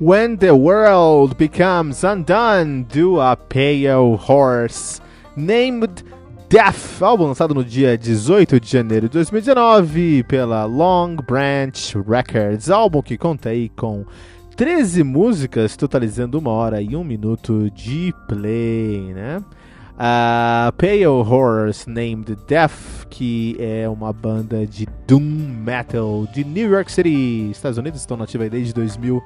When the World Becomes Undone do a Pale Horse Named Death, álbum lançado no dia 18 de janeiro de 2019 pela Long Branch Records, álbum que conta aí com 13 músicas, totalizando uma hora e um minuto de play, né? A Pale Horse Named Death, que é uma banda de doom metal de New York City, Estados Unidos, estão nativa desde 2000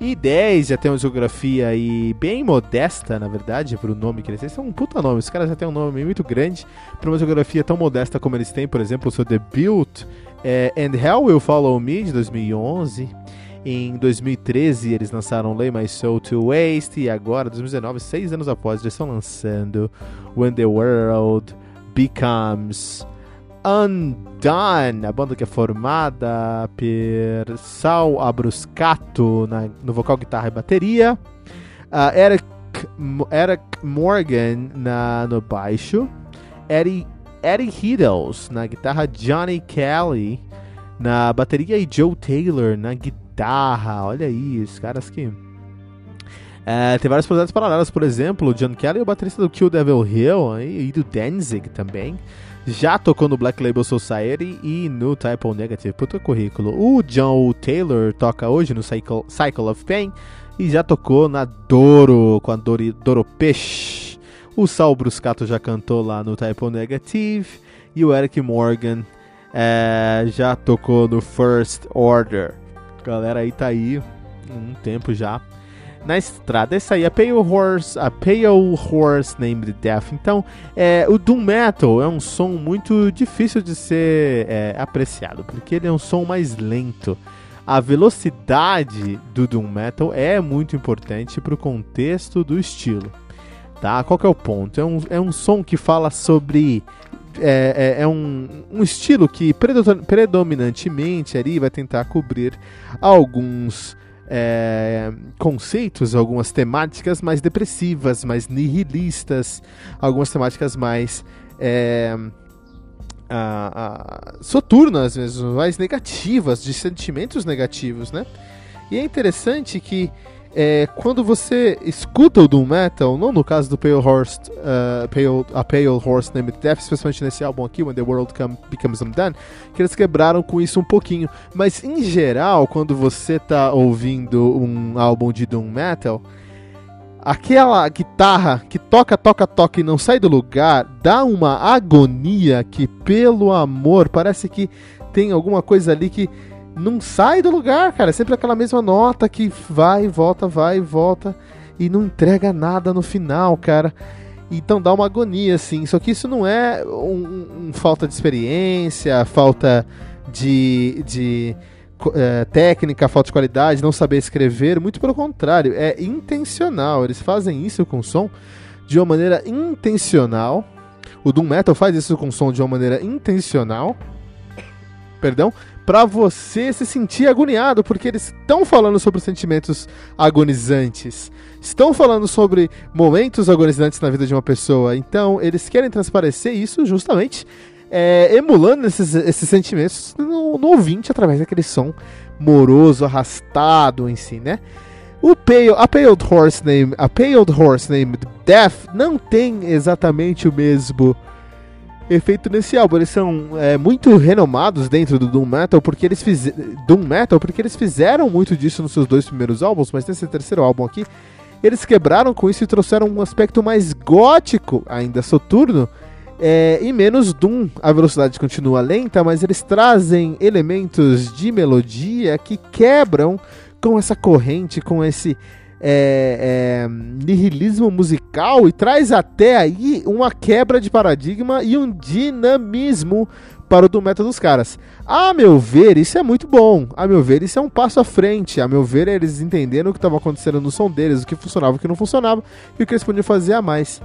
e 10 já tem uma geografia aí bem modesta, na verdade, pro nome que eles têm. São um puta nome, os caras já têm um nome muito grande para uma geografia tão modesta como eles têm, por exemplo, o seu debut é And Hell Will Follow Me, de 2011. Em 2013 eles lançaram Lay My Soul to Waste e agora, 2019, seis anos após, eles estão lançando When the World Becomes Undone, a banda que é formada por Sal Abruscato na, no vocal, guitarra e bateria, uh, Eric, Eric Morgan na, no baixo, Eddie, Eddie Hiddles na guitarra, Johnny Kelly na bateria e Joe Taylor na guitarra. Olha aí, os caras que. Uh, tem vários projetos paralelos, por exemplo, o John Kelly é o baterista do Kill Devil Hill e do Danzig também já tocou no Black Label Society e no Type Negative. Puta currículo. O John Taylor toca hoje no Cycle, Cycle of Pain e já tocou na Doro com a Dori, Doro Peixe. O Sal Bruscato já cantou lá no Type Negative e o Eric Morgan é, já tocou no First Order. Galera aí tá aí um tempo já na estrada. Essa aí, a Pale Horse, a Pale Horse Named Death. Então, é, o Doom Metal é um som muito difícil de ser é, apreciado, porque ele é um som mais lento. A velocidade do Doom Metal é muito importante para o contexto do estilo. Tá? Qual é o ponto? É um, é um som que fala sobre é, é, é, um, um estilo que predominantemente ali vai tentar cobrir alguns é, conceitos, algumas temáticas mais depressivas, mais nihilistas, algumas temáticas mais é, a, a, soturnas mesmo, mais negativas, de sentimentos negativos, né? E é interessante que é, quando você escuta o Doom Metal, não no caso do Pale Horse, uh, Pale, a Pale Horse Named Death, especialmente nesse álbum aqui, When the World Come, Becomes Undone, que eles quebraram com isso um pouquinho. Mas em geral, quando você tá ouvindo um álbum de Doom Metal, aquela guitarra que toca, toca, toca e não sai do lugar, dá uma agonia que, pelo amor, parece que tem alguma coisa ali que não sai do lugar, cara. É sempre aquela mesma nota que vai e volta, vai e volta e não entrega nada no final, cara. Então dá uma agonia, assim. Só que isso não é um, um falta de experiência, falta de, de é, técnica, falta de qualidade, não saber escrever. Muito pelo contrário, é intencional. Eles fazem isso com som de uma maneira intencional. O Doom Metal faz isso com som de uma maneira intencional perdão, para você se sentir agoniado, porque eles estão falando sobre sentimentos agonizantes. Estão falando sobre momentos agonizantes na vida de uma pessoa. Então, eles querem transparecer isso justamente é, emulando esses, esses sentimentos no, no, ouvinte através daquele som moroso, arrastado em si, né? O pale, a Paled Horse Name, a Paled Horse Named Death não tem exatamente o mesmo efeito nesse álbum. Eles são é, muito renomados dentro do Doom Metal porque eles fizeram Doom Metal porque eles fizeram muito disso nos seus dois primeiros álbuns, mas nesse terceiro álbum aqui eles quebraram com isso e trouxeram um aspecto mais gótico, ainda soturno, é, e menos Doom. A velocidade continua lenta, mas eles trazem elementos de melodia que quebram com essa corrente, com esse é, é, nihilismo musical e traz até aí uma quebra de paradigma e um dinamismo para o do metal dos caras. A meu ver, isso é muito bom. A meu ver, isso é um passo à frente. A meu ver, eles entenderam o que estava acontecendo no som deles, o que funcionava, o que não funcionava e o que eles podiam fazer a mais.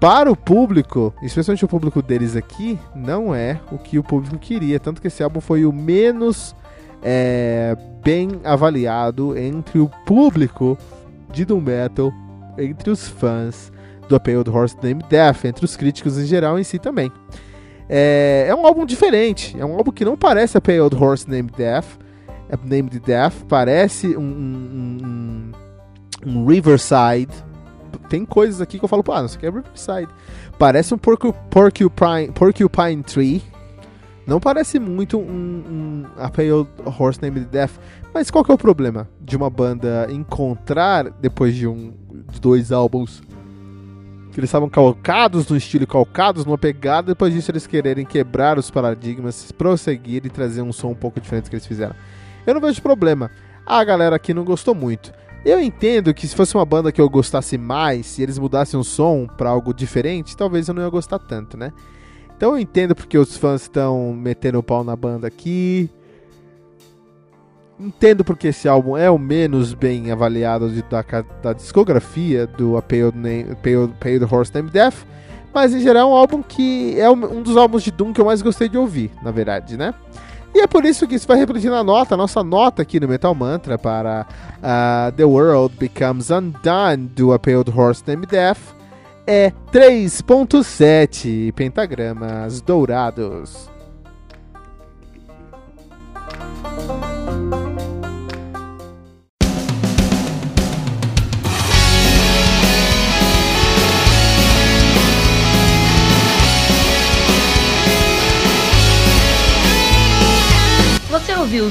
Para o público, especialmente o público deles aqui, não é o que o público queria. Tanto que esse álbum foi o menos é, bem avaliado entre o público de Doom Metal entre os fãs do A Pale Horse Named Death, entre os críticos em geral em si também. É, é um álbum diferente, é um álbum que não parece A Pale Horse Named Death, é Named Death, parece um, um, um, Riverside. Tem coisas aqui que eu falo, ah, isso aqui é Riverside. Parece um Porcupine, Porcupine Tree, não parece muito um, um Pale Horse Named Death, mas qual que é o problema de uma banda encontrar, depois de um de dois álbuns, que eles estavam calcados no estilo, calcados numa pegada, depois disso eles quererem quebrar os paradigmas, prosseguir e trazer um som um pouco diferente que eles fizeram. Eu não vejo problema. A galera aqui não gostou muito. Eu entendo que se fosse uma banda que eu gostasse mais, se eles mudassem o som para algo diferente, talvez eu não ia gostar tanto, né? Então eu entendo porque os fãs estão metendo o pau na banda aqui. Entendo porque esse álbum é o menos bem avaliado de, da, da, discografia do A Pale, Name, Horse Named Death. Mas em geral é um álbum que é um dos álbuns de Doom que eu mais gostei de ouvir, na verdade, né? E é por isso que isso vai refletir na nota, nossa nota aqui no Metal Mantra para uh, The World Becomes Undone do A Pale Horse Named Death é 3.7 pentagramas dourados.